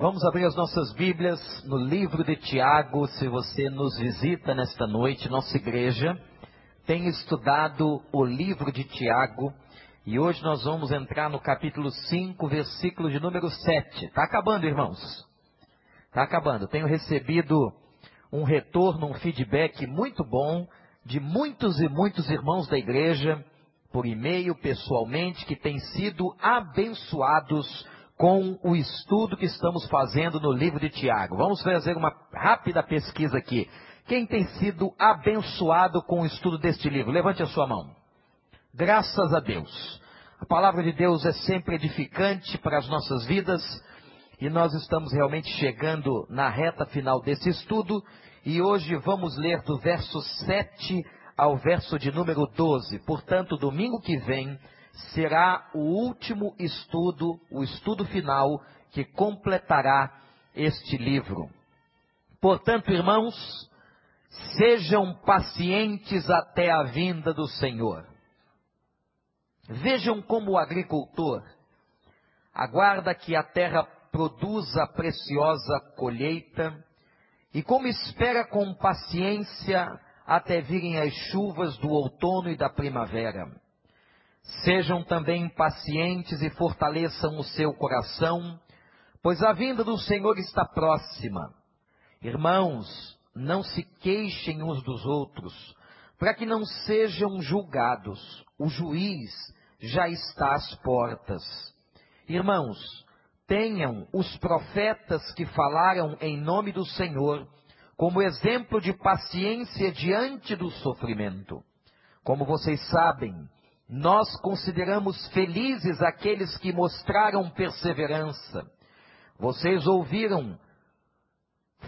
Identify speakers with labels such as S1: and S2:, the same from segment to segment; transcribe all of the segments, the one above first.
S1: Vamos abrir as nossas Bíblias no livro de Tiago. Se você nos visita nesta noite, nossa igreja tem estudado o livro de Tiago e hoje nós vamos entrar no capítulo 5, versículo de número 7. Está acabando, irmãos. Está acabando. Tenho recebido um retorno, um feedback muito bom de muitos e muitos irmãos da igreja, por e-mail, pessoalmente, que têm sido abençoados com o estudo que estamos fazendo no livro de Tiago. Vamos fazer uma rápida pesquisa aqui. Quem tem sido abençoado com o estudo deste livro? Levante a sua mão. Graças a Deus. A palavra de Deus é sempre edificante para as nossas vidas e nós estamos realmente chegando na reta final desse estudo e hoje vamos ler do verso 7 ao verso de número 12. Portanto, domingo que vem será o último estudo, o estudo final que completará este livro. Portanto, irmãos, sejam pacientes até a vinda do Senhor. Vejam como o agricultor aguarda que a terra produza a preciosa colheita e como espera com paciência até virem as chuvas do outono e da primavera. Sejam também pacientes e fortaleçam o seu coração, pois a vinda do Senhor está próxima. Irmãos, não se queixem uns dos outros, para que não sejam julgados. O juiz já está às portas. Irmãos, tenham os profetas que falaram em nome do Senhor como exemplo de paciência diante do sofrimento. Como vocês sabem, nós consideramos felizes aqueles que mostraram perseverança. Vocês ouviram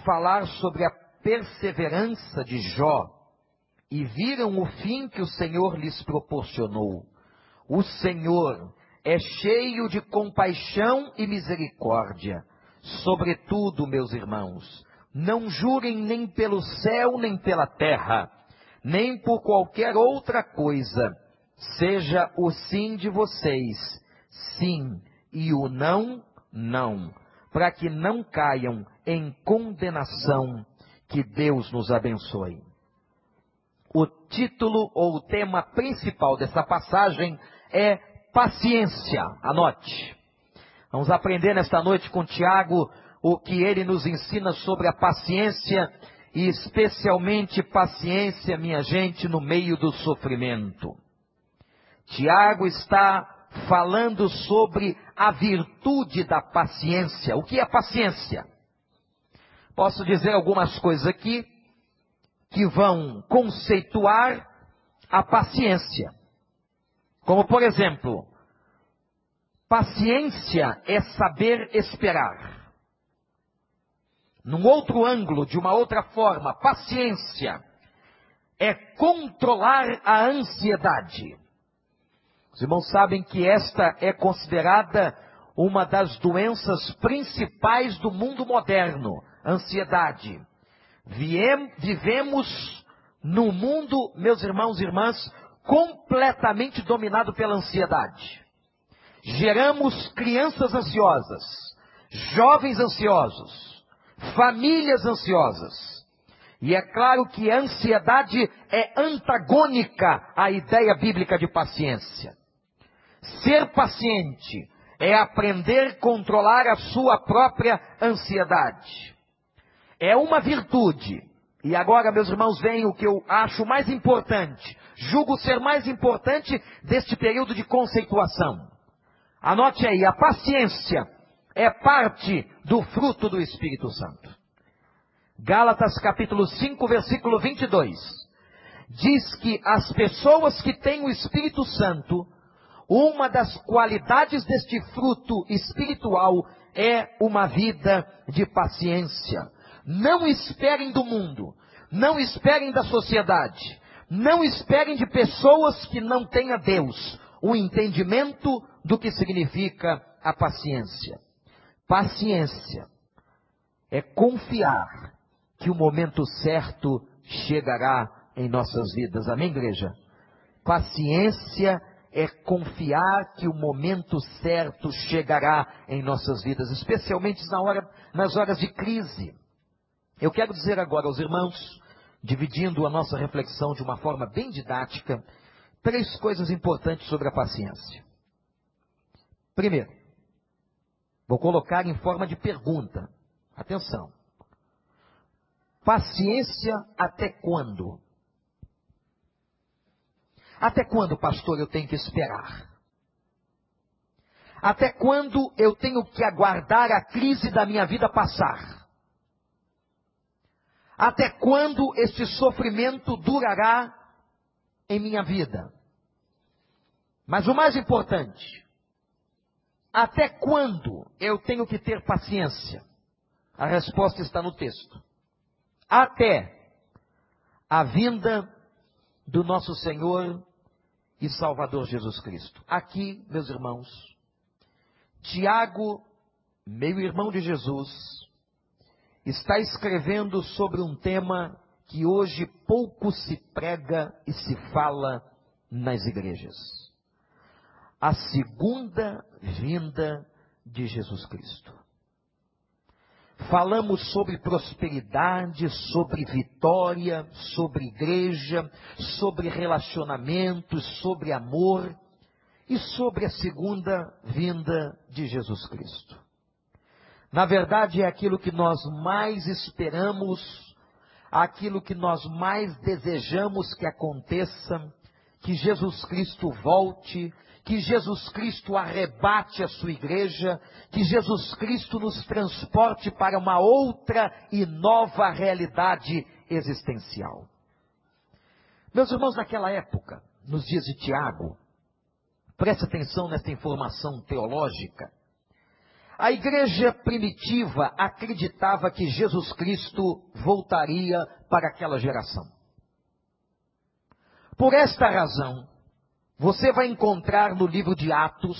S1: falar sobre a perseverança de Jó e viram o fim que o Senhor lhes proporcionou. O Senhor é cheio de compaixão e misericórdia. Sobretudo, meus irmãos, não jurem nem pelo céu nem pela terra, nem por qualquer outra coisa seja o sim de vocês, sim, e o não, não, para que não caiam em condenação, que Deus nos abençoe. O título ou o tema principal dessa passagem é paciência. Anote. Vamos aprender nesta noite com Tiago o que ele nos ensina sobre a paciência e especialmente paciência, minha gente, no meio do sofrimento. Tiago está falando sobre a virtude da paciência. O que é paciência? Posso dizer algumas coisas aqui que vão conceituar a paciência. Como, por exemplo, paciência é saber esperar. Num outro ângulo, de uma outra forma, paciência é controlar a ansiedade. Os irmãos sabem que esta é considerada uma das doenças principais do mundo moderno, ansiedade. Vivemos num mundo, meus irmãos e irmãs, completamente dominado pela ansiedade. Geramos crianças ansiosas, jovens ansiosos, famílias ansiosas. E é claro que a ansiedade é antagônica à ideia bíblica de paciência. Ser paciente é aprender a controlar a sua própria ansiedade. É uma virtude. E agora, meus irmãos, vem o que eu acho mais importante. Julgo ser mais importante deste período de conceituação. Anote aí, a paciência é parte do fruto do Espírito Santo. Gálatas capítulo 5, versículo 22. Diz que as pessoas que têm o Espírito Santo uma das qualidades deste fruto espiritual é uma vida de paciência. Não esperem do mundo, não esperem da sociedade, não esperem de pessoas que não têm a Deus o entendimento do que significa a paciência. Paciência é confiar que o momento certo chegará em nossas vidas. Amém, igreja? Paciência é confiar que o momento certo chegará em nossas vidas, especialmente na hora, nas horas de crise. Eu quero dizer agora aos irmãos, dividindo a nossa reflexão de uma forma bem didática, três coisas importantes sobre a paciência. Primeiro, vou colocar em forma de pergunta. Atenção. Paciência até quando? Até quando, pastor, eu tenho que esperar? Até quando eu tenho que aguardar a crise da minha vida passar? Até quando este sofrimento durará em minha vida? Mas o mais importante, até quando eu tenho que ter paciência? A resposta está no texto. Até a vinda do nosso Senhor e Salvador Jesus Cristo. Aqui, meus irmãos, Tiago, meu irmão de Jesus, está escrevendo sobre um tema que hoje pouco se prega e se fala nas igrejas. A segunda vinda de Jesus Cristo. Falamos sobre prosperidade, sobre vitória, sobre igreja, sobre relacionamentos, sobre amor e sobre a segunda vinda de Jesus Cristo. Na verdade, é aquilo que nós mais esperamos, aquilo que nós mais desejamos que aconteça, que Jesus Cristo volte, que Jesus Cristo arrebate a sua igreja, que Jesus Cristo nos transporte para uma outra e nova realidade existencial. Meus irmãos, naquela época, nos dias de Tiago, preste atenção nesta informação teológica. A igreja primitiva acreditava que Jesus Cristo voltaria para aquela geração. Por esta razão, você vai encontrar no livro de Atos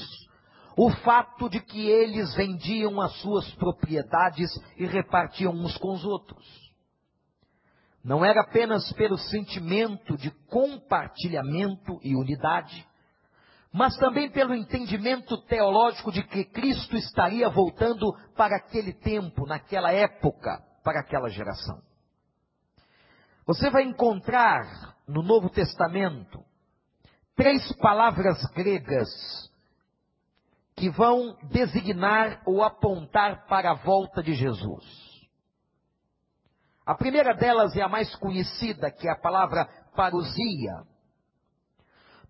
S1: o fato de que eles vendiam as suas propriedades e repartiam uns com os outros. Não era apenas pelo sentimento de compartilhamento e unidade, mas também pelo entendimento teológico de que Cristo estaria voltando para aquele tempo, naquela época, para aquela geração. Você vai encontrar no Novo Testamento três palavras gregas que vão designar ou apontar para a volta de Jesus. A primeira delas é a mais conhecida, que é a palavra parousia.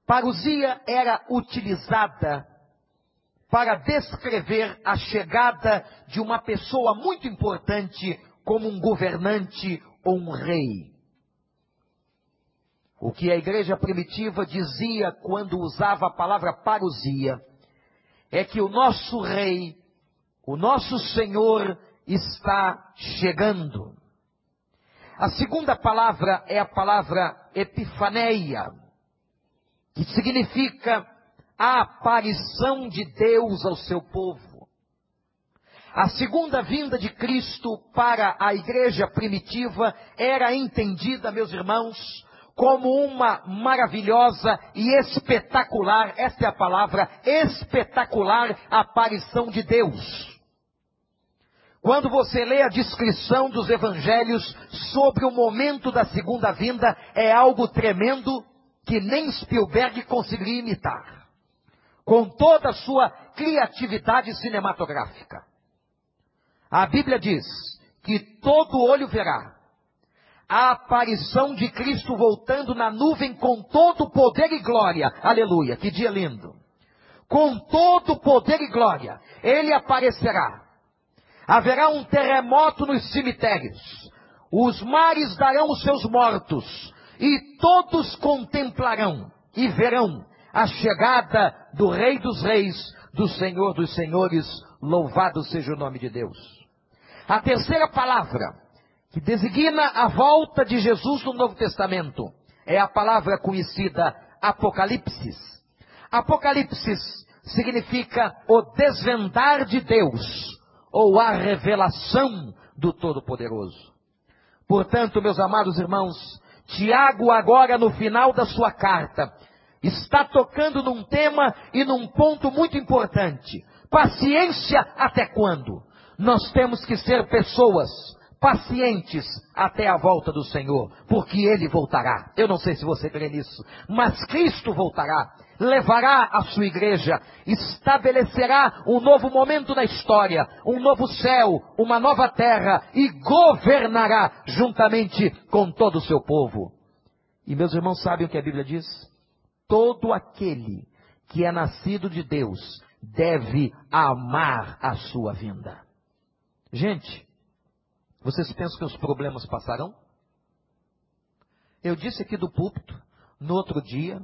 S1: Parousia era utilizada para descrever a chegada de uma pessoa muito importante como um governante ou um rei. O que a igreja primitiva dizia quando usava a palavra parousia é que o nosso rei, o nosso Senhor está chegando. A segunda palavra é a palavra epifaneia, que significa a aparição de Deus ao seu povo. A segunda vinda de Cristo para a igreja primitiva era entendida, meus irmãos, como uma maravilhosa e espetacular, esta é a palavra, espetacular aparição de Deus. Quando você lê a descrição dos evangelhos sobre o momento da segunda vinda, é algo tremendo que nem Spielberg conseguiria imitar. Com toda a sua criatividade cinematográfica. A Bíblia diz que todo olho verá, a aparição de Cristo voltando na nuvem com todo poder e glória. Aleluia, que dia lindo. Com todo poder e glória, ele aparecerá. Haverá um terremoto nos cemitérios. Os mares darão os seus mortos, e todos contemplarão e verão a chegada do Rei dos Reis, do Senhor dos Senhores. Louvado seja o nome de Deus. A terceira palavra que designa a volta de Jesus no Novo Testamento. É a palavra conhecida Apocalipse. Apocalipse significa o desvendar de Deus, ou a revelação do Todo-Poderoso. Portanto, meus amados irmãos, Tiago, agora no final da sua carta, está tocando num tema e num ponto muito importante. Paciência até quando? Nós temos que ser pessoas pacientes até a volta do Senhor, porque Ele voltará. Eu não sei se você crê nisso, mas Cristo voltará, levará a sua igreja, estabelecerá um novo momento na história, um novo céu, uma nova terra e governará juntamente com todo o seu povo. E meus irmãos sabem o que a Bíblia diz? Todo aquele que é nascido de Deus deve amar a sua vinda. Gente, vocês pensam que os problemas passarão? Eu disse aqui do púlpito, no outro dia,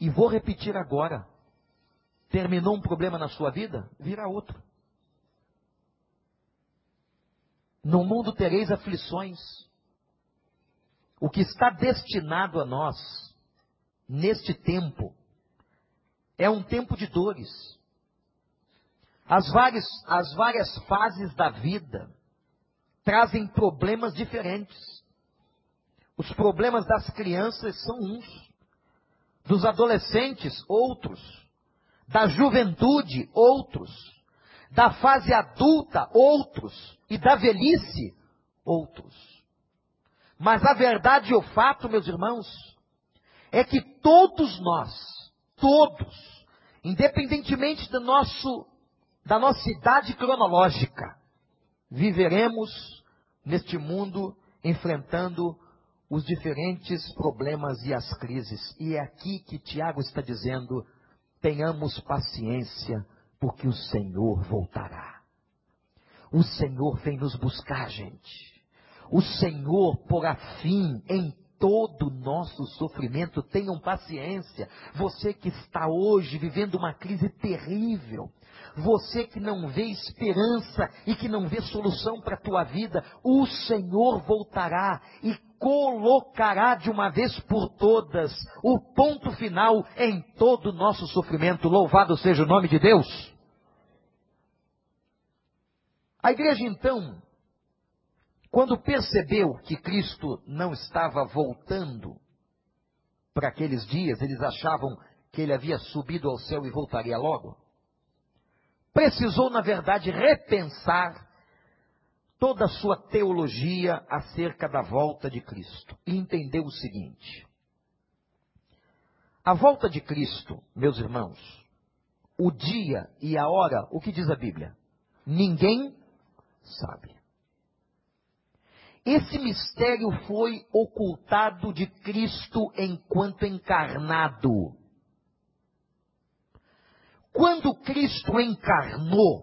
S1: e vou repetir agora. Terminou um problema na sua vida? Virá outro. No mundo tereis aflições. O que está destinado a nós, neste tempo, é um tempo de dores. As várias, as várias fases da vida trazem problemas diferentes. Os problemas das crianças são uns, dos adolescentes, outros, da juventude, outros, da fase adulta, outros, e da velhice, outros. Mas a verdade e o fato, meus irmãos, é que todos nós, todos, independentemente do nosso, da nossa idade cronológica, viveremos neste mundo enfrentando os diferentes problemas e as crises. E é aqui que Tiago está dizendo: tenhamos paciência, porque o Senhor voltará. O Senhor vem nos buscar, gente. O Senhor porá fim em todo o nosso sofrimento. Tenham paciência. Você que está hoje vivendo uma crise terrível, você que não vê esperança e que não vê solução para a tua vida, o Senhor voltará e colocará de uma vez por todas o ponto final em todo o nosso sofrimento. Louvado seja o nome de Deus. A igreja então, quando percebeu que Cristo não estava voltando para aqueles dias, eles achavam que ele havia subido ao céu e voltaria logo precisou, na verdade, repensar toda a sua teologia acerca da volta de Cristo e entender o seguinte: a volta de Cristo, meus irmãos, o dia e a hora, o que diz a Bíblia? Ninguém sabe. Esse mistério foi ocultado de Cristo enquanto encarnado. Quando Cristo encarnou,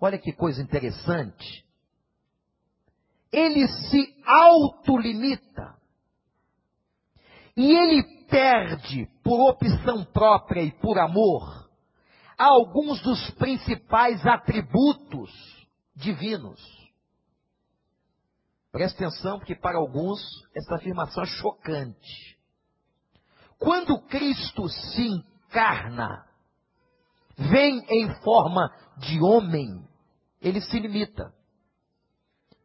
S1: olha que coisa interessante, ele se autolimita. E ele perde, por opção própria e por amor, alguns dos principais atributos divinos. Preste atenção, porque para alguns essa afirmação é chocante. Quando Cristo se encarna, vem em forma de homem, ele se limita.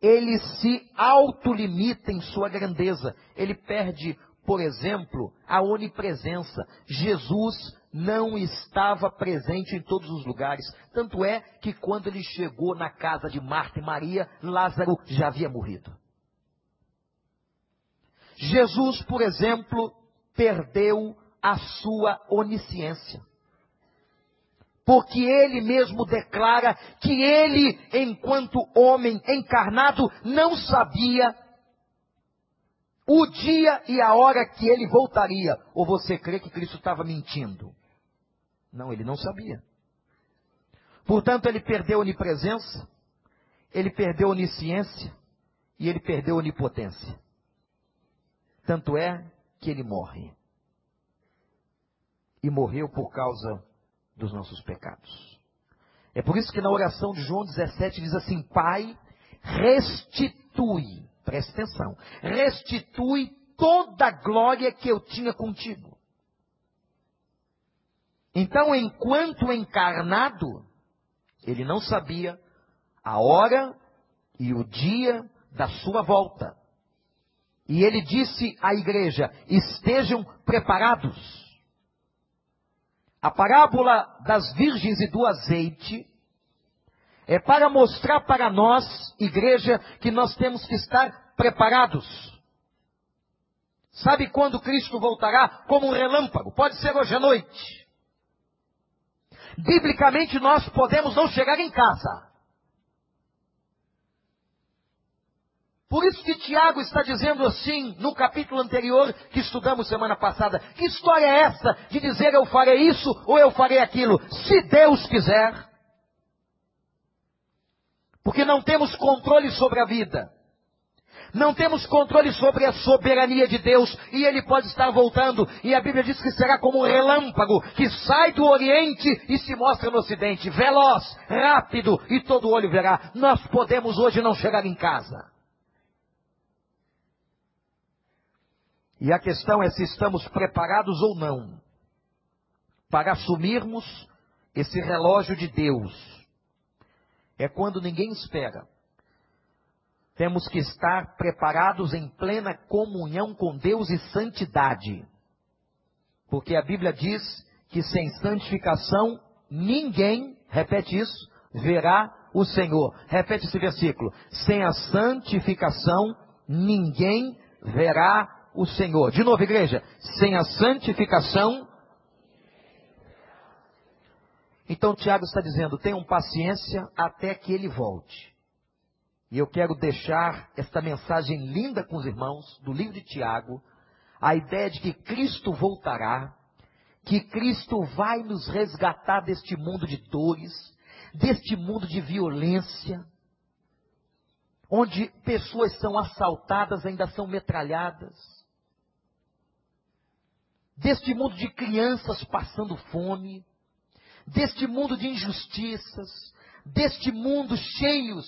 S1: Ele se autolimita em sua grandeza. Ele perde, por exemplo, a onipresença. Jesus não estava presente em todos os lugares. Tanto é que quando ele chegou na casa de Marta e Maria, Lázaro já havia morrido. Jesus, por exemplo, perdeu a sua onisciência porque ele mesmo declara que ele, enquanto homem encarnado, não sabia o dia e a hora que ele voltaria. Ou você crê que Cristo estava mentindo? Não, ele não sabia. Portanto, ele perdeu a onipresença, ele perdeu a onisciência e ele perdeu a onipotência. Tanto é que ele morre. E morreu por causa dos nossos pecados. É por isso que na oração de João 17 diz assim: Pai, restitui, preste atenção, restitui toda a glória que eu tinha contigo. Então, enquanto encarnado, ele não sabia a hora e o dia da sua volta. E ele disse à igreja: estejam preparados. A parábola das virgens e do azeite é para mostrar para nós, igreja, que nós temos que estar preparados. Sabe quando Cristo voltará? Como um relâmpago. Pode ser hoje à noite. Biblicamente nós podemos não chegar em casa. Por isso que Tiago está dizendo assim, no capítulo anterior que estudamos semana passada, que história é essa de dizer eu farei isso ou eu farei aquilo? Se Deus quiser. Porque não temos controle sobre a vida. Não temos controle sobre a soberania de Deus e Ele pode estar voltando. E a Bíblia diz que será como um relâmpago que sai do Oriente e se mostra no Ocidente, veloz, rápido e todo olho verá. Nós podemos hoje não chegar em casa. E a questão é se estamos preparados ou não para assumirmos esse relógio de Deus. É quando ninguém espera. Temos que estar preparados em plena comunhão com Deus e santidade. Porque a Bíblia diz que sem santificação ninguém, repete isso, verá o Senhor. Repete esse versículo. Sem a santificação ninguém verá o Senhor. De novo, igreja, sem a santificação. Então Tiago está dizendo: tenham paciência até que ele volte. E eu quero deixar esta mensagem linda com os irmãos do livro de Tiago, a ideia de que Cristo voltará, que Cristo vai nos resgatar deste mundo de dores, deste mundo de violência, onde pessoas são assaltadas, ainda são metralhadas, deste mundo de crianças passando fome, deste mundo de injustiças, deste mundo cheios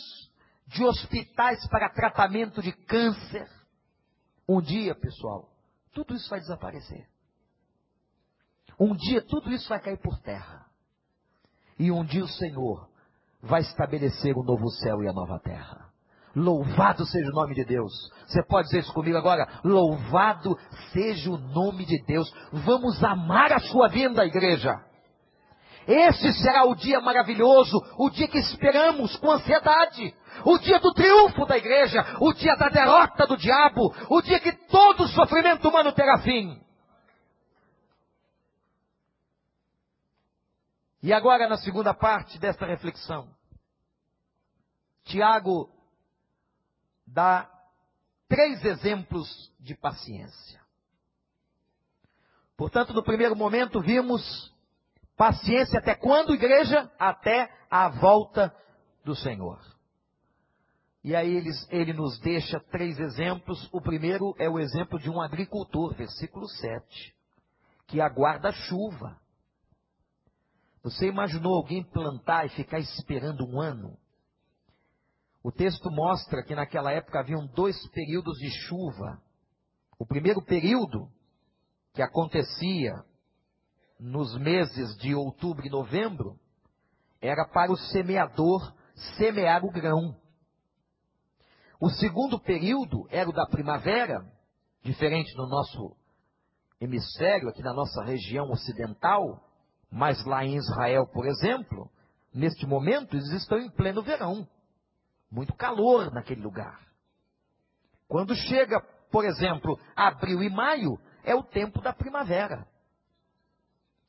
S1: de hospitais para tratamento de câncer. Um dia, pessoal, tudo isso vai desaparecer. Um dia tudo isso vai cair por terra. E um dia o Senhor vai estabelecer o novo céu e a nova terra. Louvado seja o nome de Deus. Você pode dizer isso comigo agora? Louvado seja o nome de Deus. Vamos amar a sua vinda, igreja. Esse será o dia maravilhoso, o dia que esperamos com ansiedade, o dia do triunfo da igreja, o dia da derrota do diabo, o dia que todo sofrimento humano terá fim. E agora, na segunda parte desta reflexão, Tiago dá três exemplos de paciência. Portanto, no primeiro momento, vimos paciência até quando, igreja? Até a volta do Senhor. E aí ele, ele nos deixa três exemplos. O primeiro é o exemplo de um agricultor, versículo 7, que aguarda chuva. Você imaginou alguém plantar e ficar esperando um ano? O texto mostra que naquela época haviam dois períodos de chuva. O primeiro período, que acontecia nos meses de outubro e novembro, era para o semeador semear o grão. O segundo período era o da primavera, diferente no nosso hemisfério, aqui na nossa região ocidental, mas lá em Israel, por exemplo, neste momento eles estão em pleno verão muito calor naquele lugar. Quando chega, por exemplo, abril e maio, é o tempo da primavera.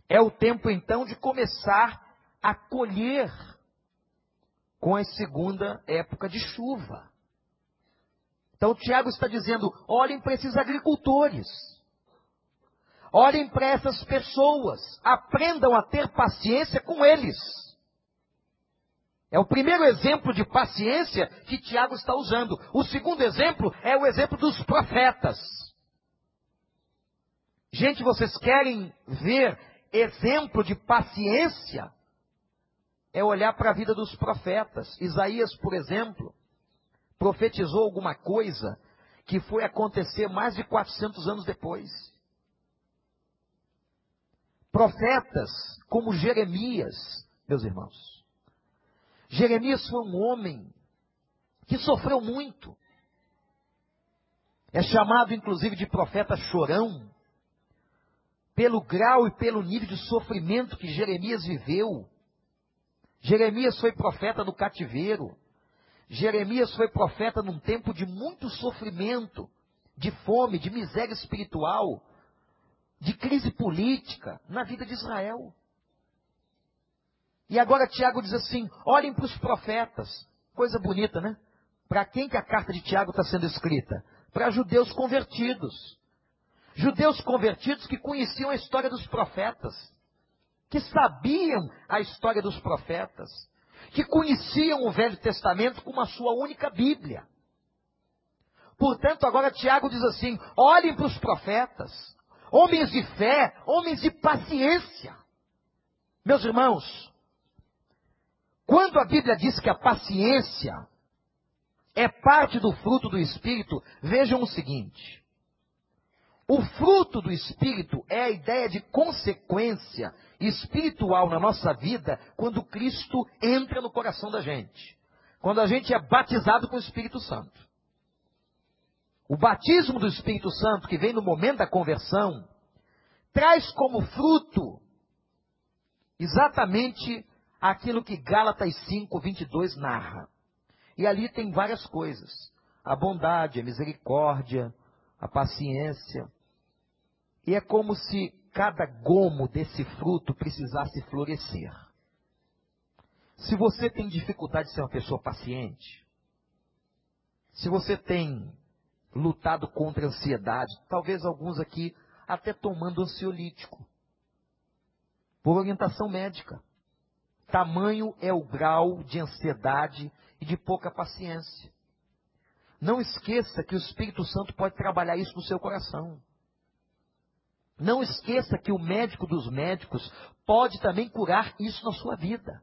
S1: É o tempo então de começar a colher com a segunda época de chuva. Então Tiago está dizendo: olhem para esses agricultores. Olhem para essas pessoas, aprendam a ter paciência com eles. É o primeiro exemplo de paciência que Tiago está usando. O segundo exemplo é o exemplo dos profetas. Gente, vocês querem ver exemplo de paciência? É olhar para a vida dos profetas. Isaías, por exemplo, profetizou alguma coisa que foi acontecer mais de 400 anos depois. Profetas como Jeremias, meus irmãos, Jeremias foi um homem que sofreu muito. É chamado inclusive de profeta chorão, pelo grau e pelo nível de sofrimento que Jeremias viveu. Jeremias foi profeta no cativeiro. Jeremias foi profeta num tempo de muito sofrimento, de fome, de miséria espiritual, de crise política na vida de Israel. E agora Tiago diz assim: olhem para os profetas. Coisa bonita, né? Para quem que a carta de Tiago está sendo escrita? Para judeus convertidos. Judeus convertidos que conheciam a história dos profetas, que sabiam a história dos profetas, que conheciam o Velho Testamento como a sua única Bíblia. Portanto, agora Tiago diz assim: olhem para os profetas, homens de fé, homens de paciência. Meus irmãos, quando a Bíblia diz que a paciência é parte do fruto do Espírito, vejam o seguinte: o fruto do Espírito é a ideia de consequência espiritual na nossa vida quando Cristo entra no coração da gente. Quando a gente é batizado com o Espírito Santo. O batismo do Espírito Santo, que vem no momento da conversão, traz como fruto exatamente aquilo que Gálatas 5, 22 narra. E ali tem várias coisas: a bondade, a misericórdia, a paciência. E é como se cada gomo desse fruto precisasse florescer. Se você tem dificuldade de ser uma pessoa paciente, se você tem lutado contra a ansiedade, talvez alguns aqui até tomando ansiolítico, por orientação médica. Tamanho é o grau de ansiedade e de pouca paciência. Não esqueça que o Espírito Santo pode trabalhar isso no seu coração. Não esqueça que o médico dos médicos pode também curar isso na sua vida.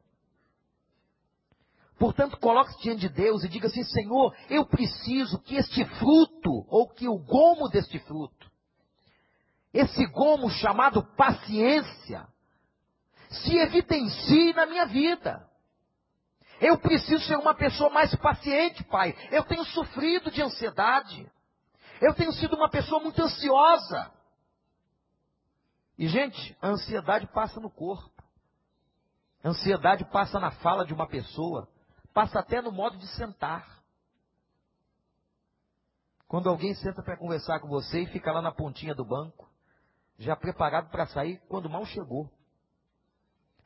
S1: Portanto, coloque-se diante de Deus e diga assim: Senhor, eu preciso que este fruto, ou que o gomo deste fruto, esse gomo chamado paciência, se evidencie na minha vida. Eu preciso ser uma pessoa mais paciente, Pai. Eu tenho sofrido de ansiedade. Eu tenho sido uma pessoa muito ansiosa. E, gente, a ansiedade passa no corpo. A ansiedade passa na fala de uma pessoa. Passa até no modo de sentar. Quando alguém senta para conversar com você e fica lá na pontinha do banco, já preparado para sair quando mal chegou.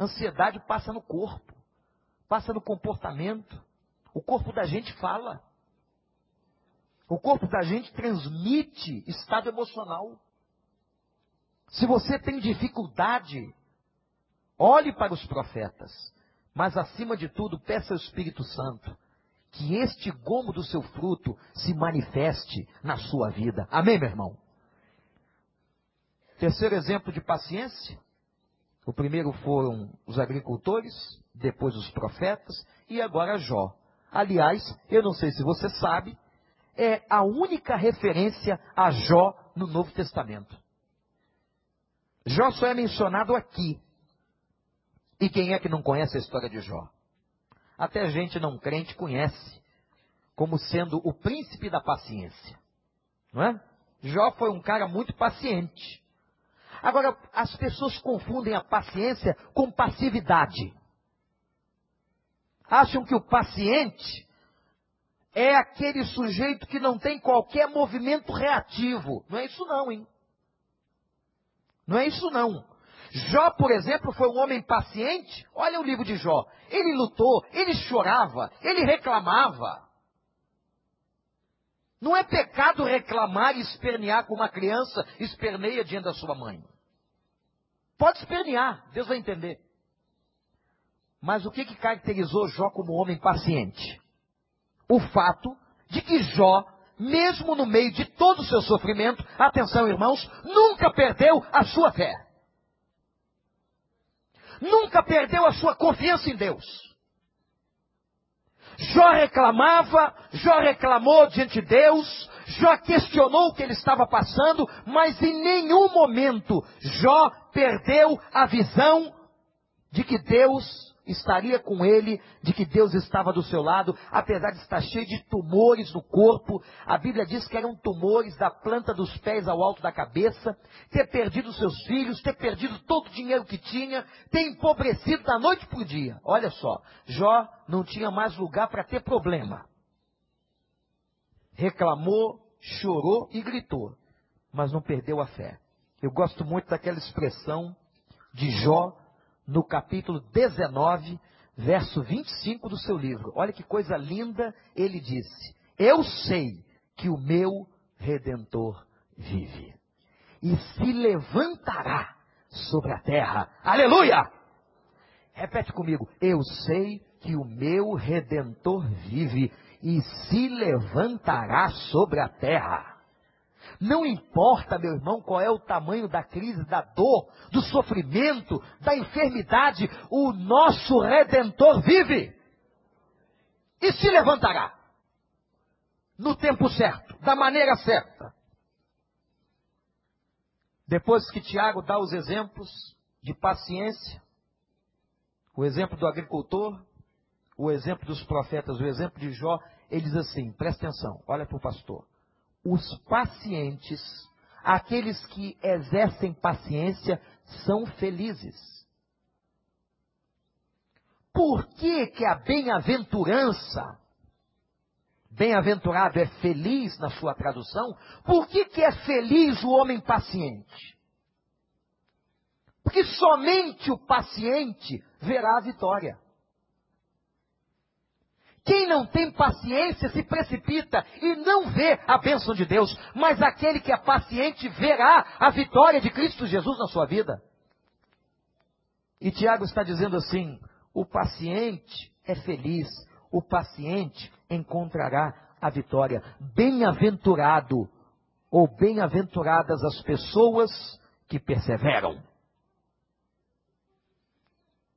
S1: Ansiedade passa no corpo, passa no comportamento. O corpo da gente fala. O corpo da gente transmite estado emocional. Se você tem dificuldade, olhe para os profetas, mas acima de tudo, peça ao Espírito Santo que este gomo do seu fruto se manifeste na sua vida. Amém, meu irmão? Terceiro exemplo de paciência o primeiro foram os agricultores, depois os profetas e agora Jó. Aliás, eu não sei se você sabe, é a única referência a Jó no Novo Testamento. Jó só é mencionado aqui. E quem é que não conhece a história de Jó? Até gente não crente conhece como sendo o príncipe da paciência. Não é? Jó foi um cara muito paciente. Agora, as pessoas confundem a paciência com passividade. Acham que o paciente é aquele sujeito que não tem qualquer movimento reativo. Não é isso não, hein? Não é isso não. Jó, por exemplo, foi um homem paciente. Olha o livro de Jó. Ele lutou, ele chorava, ele reclamava. Não é pecado reclamar e espernear como uma criança esperneia diante da sua mãe. Pode espernear, Deus vai entender. Mas o que, que caracterizou Jó como homem paciente? O fato de que Jó, mesmo no meio de todo o seu sofrimento, atenção irmãos, nunca perdeu a sua fé. Nunca perdeu a sua confiança em Deus. Jó reclamava, Jó reclamou diante de Deus, Jó questionou o que ele estava passando, mas em nenhum momento Jó perdeu a visão de que Deus estaria com ele, de que Deus estava do seu lado, apesar de estar cheio de tumores no corpo. A Bíblia diz que eram tumores da planta dos pés ao alto da cabeça, ter perdido seus filhos, ter perdido todo o dinheiro que tinha, ter empobrecido da noite para o dia. Olha só, Jó não tinha mais lugar para ter problema. Reclamou, chorou e gritou, mas não perdeu a fé. Eu gosto muito daquela expressão de Jó no capítulo 19, verso 25 do seu livro. Olha que coisa linda ele disse: Eu sei que o meu redentor vive e se levantará sobre a terra. Aleluia! Repete comigo: Eu sei que o meu redentor vive e se levantará sobre a terra. Não importa, meu irmão, qual é o tamanho da crise, da dor, do sofrimento, da enfermidade, o nosso redentor vive e se levantará no tempo certo, da maneira certa. Depois que Tiago dá os exemplos de paciência, o exemplo do agricultor, o exemplo dos profetas, o exemplo de Jó, ele diz assim: presta atenção, olha para o pastor os pacientes, aqueles que exercem paciência, são felizes. Por que, que a bem-aventurança, bem-aventurado é feliz na sua tradução, por que, que é feliz o homem paciente? Porque somente o paciente verá a vitória. Quem não tem paciência se precipita e não vê a bênção de Deus, mas aquele que é paciente verá a vitória de Cristo Jesus na sua vida. E Tiago está dizendo assim: o paciente é feliz, o paciente encontrará a vitória. Bem-aventurado ou bem-aventuradas as pessoas que perseveram.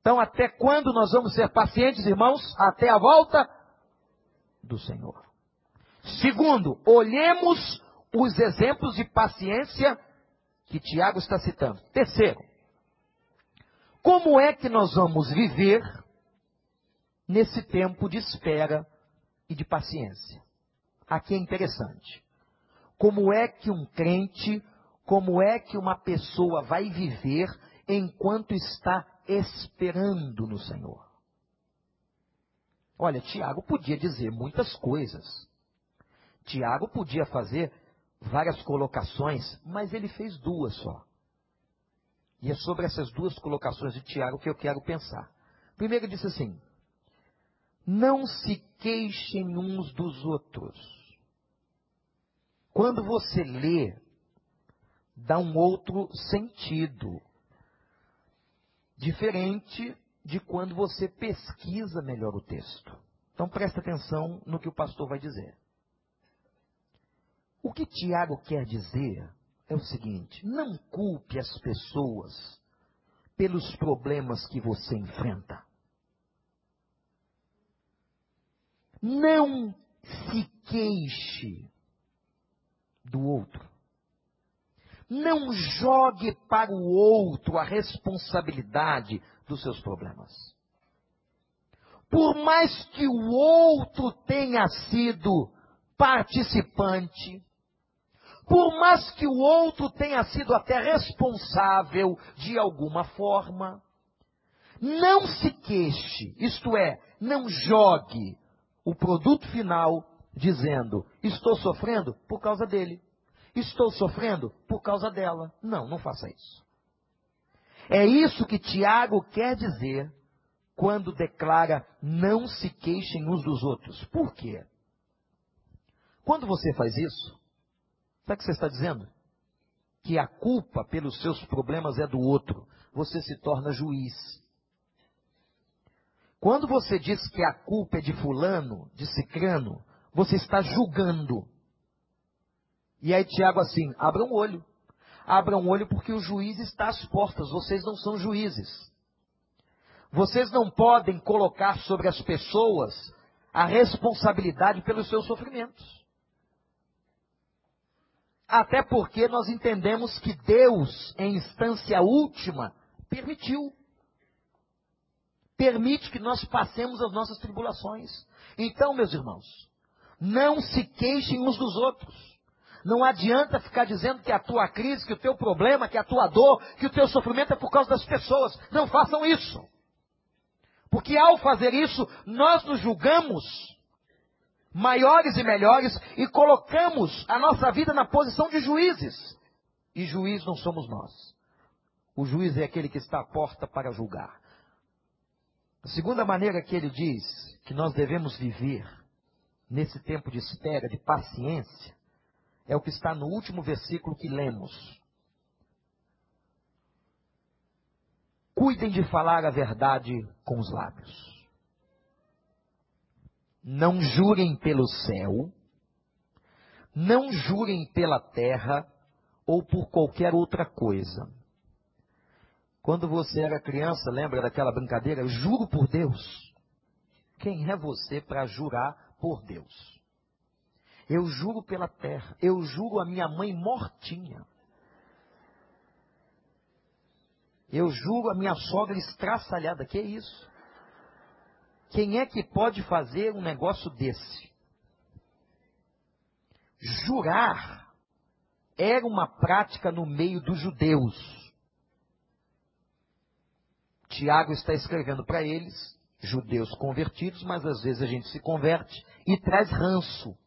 S1: Então, até quando nós vamos ser pacientes, irmãos? Até a volta do Senhor. Segundo, olhemos os exemplos de paciência que Tiago está citando. Terceiro, como é que nós vamos viver nesse tempo de espera e de paciência? Aqui é interessante. Como é que um crente, como é que uma pessoa vai viver enquanto está esperando no Senhor? Olha, Tiago podia dizer muitas coisas. Tiago podia fazer várias colocações, mas ele fez duas só. E é sobre essas duas colocações de Tiago que eu quero pensar. Primeiro, ele disse assim: Não se queixem uns dos outros. Quando você lê, dá um outro sentido. Diferente de quando você pesquisa melhor o texto. Então presta atenção no que o pastor vai dizer. O que Tiago quer dizer é o seguinte: não culpe as pessoas pelos problemas que você enfrenta. Não se queixe do outro. Não jogue para o outro a responsabilidade dos seus problemas. Por mais que o outro tenha sido participante, por mais que o outro tenha sido até responsável de alguma forma, não se queixe, isto é, não jogue o produto final dizendo: estou sofrendo por causa dele, estou sofrendo por causa dela. Não, não faça isso. É isso que Tiago quer dizer quando declara: não se queixem uns dos outros. Por quê? Quando você faz isso, sabe o que você está dizendo? Que a culpa pelos seus problemas é do outro. Você se torna juiz. Quando você diz que a culpa é de fulano, de cicrano, você está julgando. E aí Tiago assim, abra um olho abram o olho porque o juiz está às portas, vocês não são juízes. Vocês não podem colocar sobre as pessoas a responsabilidade pelos seus sofrimentos. Até porque nós entendemos que Deus, em instância última, permitiu. permite que nós passemos as nossas tribulações. Então, meus irmãos, não se queixem uns dos outros. Não adianta ficar dizendo que a tua crise, que o teu problema, que a tua dor, que o teu sofrimento é por causa das pessoas. Não façam isso. Porque ao fazer isso, nós nos julgamos maiores e melhores e colocamos a nossa vida na posição de juízes. E juiz não somos nós. O juiz é aquele que está à porta para julgar. A segunda maneira que ele diz que nós devemos viver nesse tempo de espera, de paciência, é o que está no último versículo que lemos. Cuidem de falar a verdade com os lábios. Não jurem pelo céu, não jurem pela terra ou por qualquer outra coisa. Quando você era criança, lembra daquela brincadeira? Juro por Deus. Quem é você para jurar por Deus? Eu juro pela terra, eu juro a minha mãe mortinha. Eu juro a minha sogra estraçalhada. Que isso? Quem é que pode fazer um negócio desse? Jurar era uma prática no meio dos judeus. Tiago está escrevendo para eles, judeus convertidos, mas às vezes a gente se converte e traz ranço.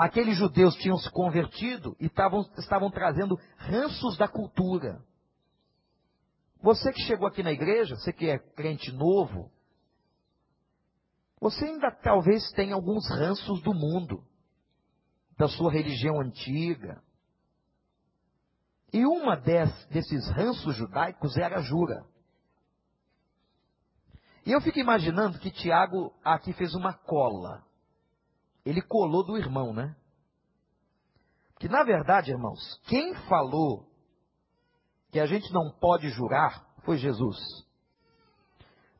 S1: Aqueles judeus tinham se convertido e tavam, estavam trazendo ranços da cultura. Você que chegou aqui na igreja, você que é crente novo, você ainda talvez tenha alguns ranços do mundo, da sua religião antiga. E uma desses ranços judaicos era a jura. E eu fico imaginando que Tiago aqui fez uma cola. Ele colou do irmão, né? Que na verdade, irmãos, quem falou que a gente não pode jurar foi Jesus.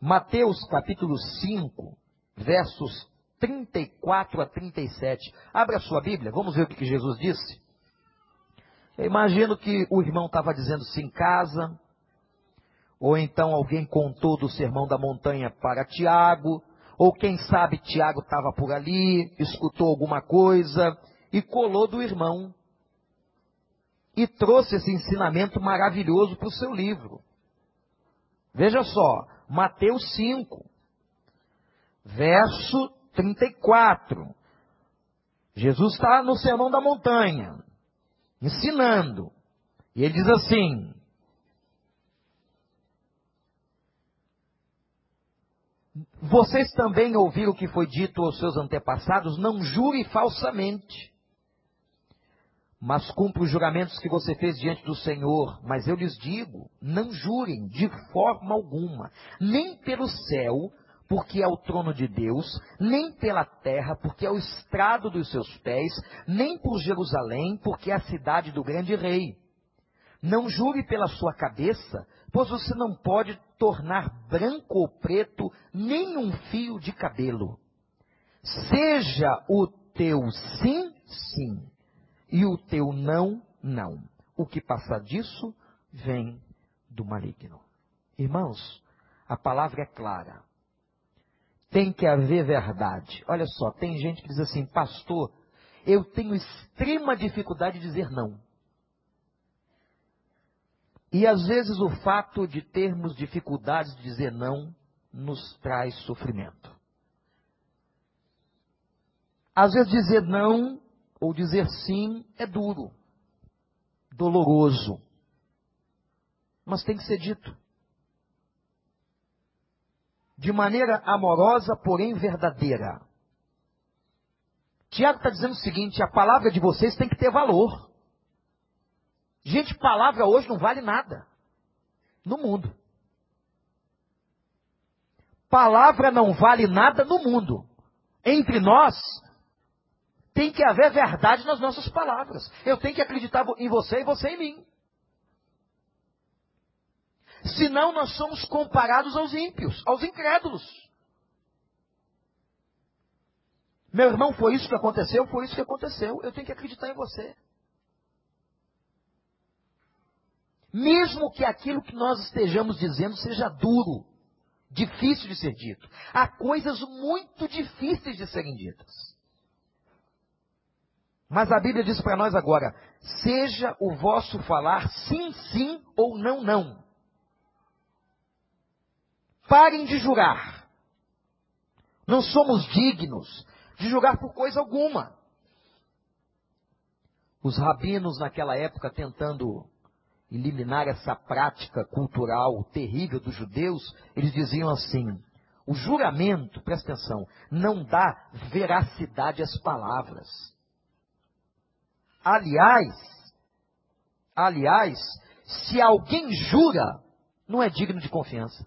S1: Mateus capítulo 5, versos 34 a 37. Abra a sua Bíblia, vamos ver o que Jesus disse. Eu imagino que o irmão estava dizendo-se em casa, ou então alguém contou do sermão da montanha para Tiago, ou quem sabe Tiago estava por ali, escutou alguma coisa e colou do irmão e trouxe esse ensinamento maravilhoso para o seu livro. Veja só, Mateus 5, verso 34. Jesus está no Sermão da Montanha, ensinando. E ele diz assim: Vocês também ouviram o que foi dito aos seus antepassados: não jure falsamente mas cumpra os juramentos que você fez diante do Senhor. Mas eu lhes digo: não jurem de forma alguma, nem pelo céu, porque é o trono de Deus, nem pela terra, porque é o estrado dos seus pés, nem por Jerusalém, porque é a cidade do grande rei. Não jure pela sua cabeça, pois você não pode tornar branco ou preto nem um fio de cabelo. Seja o teu sim, sim e o teu não, não. O que passar disso vem do maligno. Irmãos, a palavra é clara. Tem que haver verdade. Olha só, tem gente que diz assim, pastor, eu tenho extrema dificuldade de dizer não. E às vezes o fato de termos dificuldades de dizer não nos traz sofrimento. Às vezes dizer não ou dizer sim é duro, doloroso, mas tem que ser dito. De maneira amorosa, porém verdadeira. Tiago está dizendo o seguinte: a palavra de vocês tem que ter valor. Gente, palavra hoje não vale nada no mundo. Palavra não vale nada no mundo. Entre nós, tem que haver verdade nas nossas palavras. Eu tenho que acreditar em você e você em mim. Senão nós somos comparados aos ímpios, aos incrédulos. Meu irmão, foi isso que aconteceu? Foi isso que aconteceu. Eu tenho que acreditar em você. Mesmo que aquilo que nós estejamos dizendo seja duro, difícil de ser dito. Há coisas muito difíceis de serem ditas. Mas a Bíblia diz para nós agora: seja o vosso falar sim, sim ou não, não. Parem de jurar. Não somos dignos de julgar por coisa alguma. Os rabinos naquela época tentando eliminar essa prática cultural terrível dos judeus, eles diziam assim: o juramento, presta atenção, não dá veracidade às palavras. Aliás, aliás, se alguém jura, não é digno de confiança.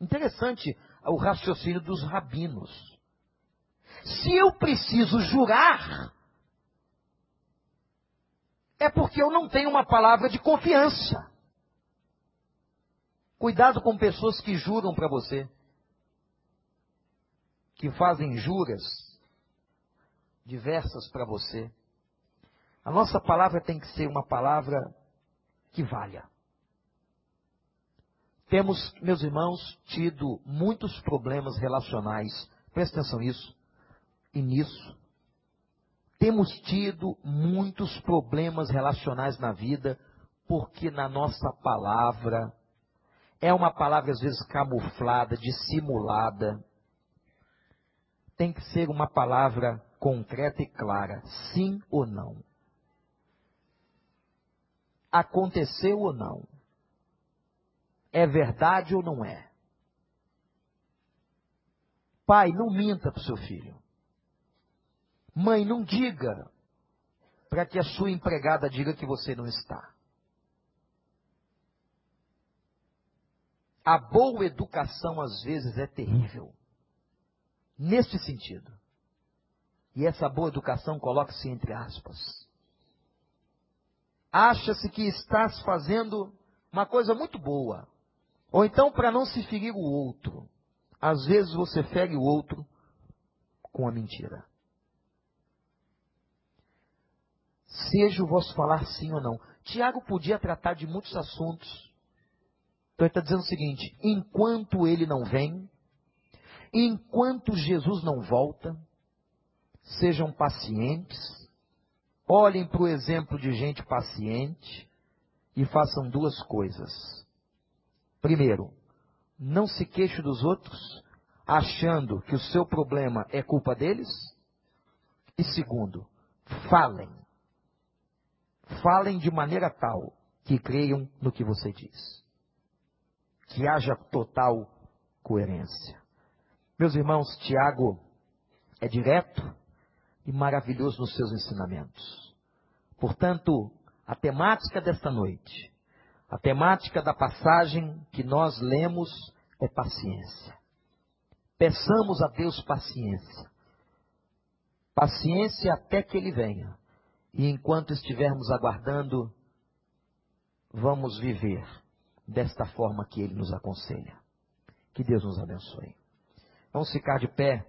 S1: Interessante o raciocínio dos rabinos. Se eu preciso jurar, é porque eu não tenho uma palavra de confiança. Cuidado com pessoas que juram para você, que fazem juras diversas para você. A nossa palavra tem que ser uma palavra que valha. Temos, meus irmãos, tido muitos problemas relacionais, presta atenção nisso, e nisso, temos tido muitos problemas relacionais na vida, porque na nossa palavra, é uma palavra às vezes camuflada, dissimulada. Tem que ser uma palavra concreta e clara, sim ou não. Aconteceu ou não? É verdade ou não é? Pai, não minta para o seu filho. Mãe, não diga para que a sua empregada diga que você não está. A boa educação às vezes é terrível. Neste sentido. E essa boa educação coloca-se entre aspas. Acha-se que estás fazendo uma coisa muito boa. Ou então para não se ferir o outro. Às vezes você fere o outro com a mentira. Seja o vosso falar sim ou não. Tiago podia tratar de muitos assuntos. Então ele está dizendo o seguinte: enquanto ele não vem, enquanto Jesus não volta, sejam pacientes, olhem para o exemplo de gente paciente e façam duas coisas. Primeiro, não se queixe dos outros, achando que o seu problema é culpa deles. E segundo, falem falem de maneira tal que creiam no que você diz. Que haja total coerência. Meus irmãos, Tiago é direto e maravilhoso nos seus ensinamentos. Portanto, a temática desta noite, a temática da passagem que nós lemos é paciência. Peçamos a Deus paciência. Paciência até que Ele venha. E enquanto estivermos aguardando, vamos viver desta forma que Ele nos aconselha. Que Deus nos abençoe. Vamos ficar de pé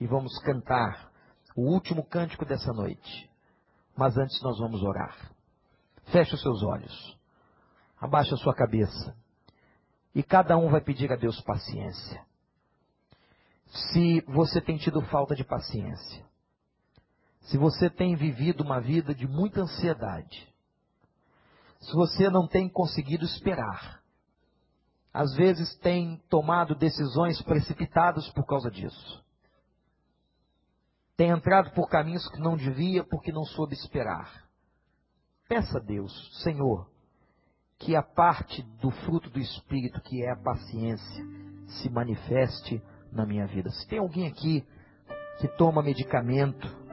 S1: e vamos cantar o último cântico dessa noite. Mas antes nós vamos orar. Feche os seus olhos. Abaixe a sua cabeça. E cada um vai pedir a Deus paciência. Se você tem tido falta de paciência, se você tem vivido uma vida de muita ansiedade, se você não tem conseguido esperar, às vezes tem tomado decisões precipitadas por causa disso, tem entrado por caminhos que não devia porque não soube esperar. Peça a Deus, Senhor, que a parte do fruto do Espírito, que é a paciência, se manifeste na minha vida. Se tem alguém aqui que toma medicamento,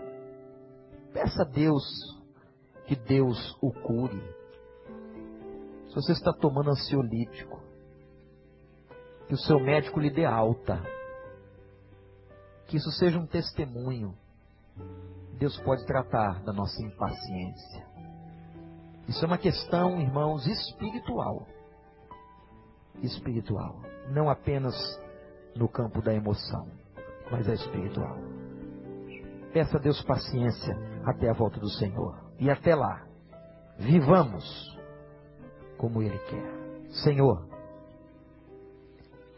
S1: Peça a Deus que Deus o cure. Se você está tomando ansiolítico, que o seu médico lhe dê alta. Que isso seja um testemunho. Deus pode tratar da nossa impaciência. Isso é uma questão, irmãos, espiritual. Espiritual. Não apenas no campo da emoção, mas é espiritual. Peça a Deus paciência até a volta do Senhor. E até lá, vivamos como Ele quer. Senhor,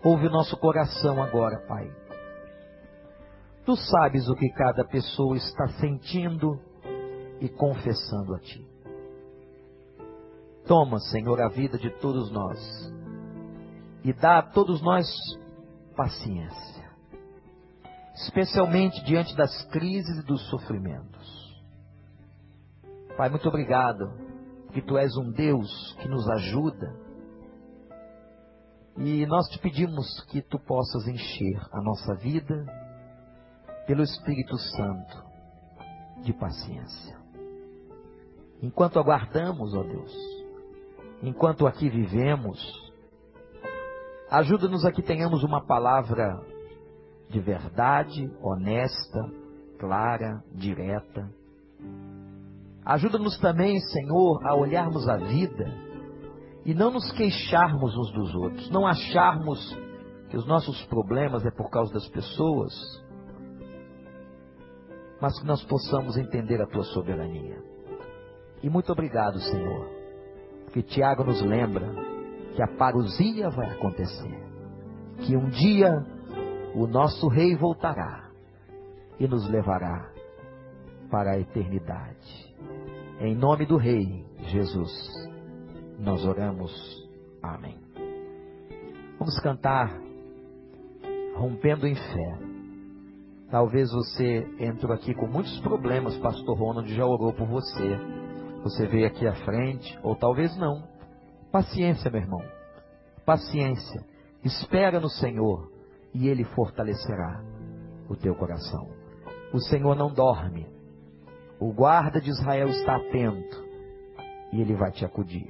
S1: ouve o nosso coração agora, Pai. Tu sabes o que cada pessoa está sentindo e confessando a Ti. Toma, Senhor, a vida de todos nós e dá a todos nós paciência, especialmente diante das crises e dos sofrimentos. Pai, muito obrigado, que Tu és um Deus que nos ajuda e nós te pedimos que Tu possas encher a nossa vida pelo Espírito Santo de paciência. Enquanto aguardamos, ó Deus, enquanto aqui vivemos, ajuda-nos a que tenhamos uma palavra de verdade, honesta, clara, direta. Ajuda-nos também, Senhor, a olharmos a vida e não nos queixarmos uns dos outros, não acharmos que os nossos problemas é por causa das pessoas, mas que nós possamos entender a tua soberania. E muito obrigado, Senhor que Tiago nos lembra que a parousia vai acontecer, que um dia o nosso rei voltará e nos levará para a eternidade. Em nome do rei Jesus, nós oramos. Amém. Vamos cantar rompendo em fé. Talvez você entrou aqui com muitos problemas, pastor Ronald já orou por você. Você veio aqui à frente, ou talvez não. Paciência, meu irmão. Paciência. Espera no Senhor e Ele fortalecerá o teu coração. O Senhor não dorme. O guarda de Israel está atento e Ele vai te acudir.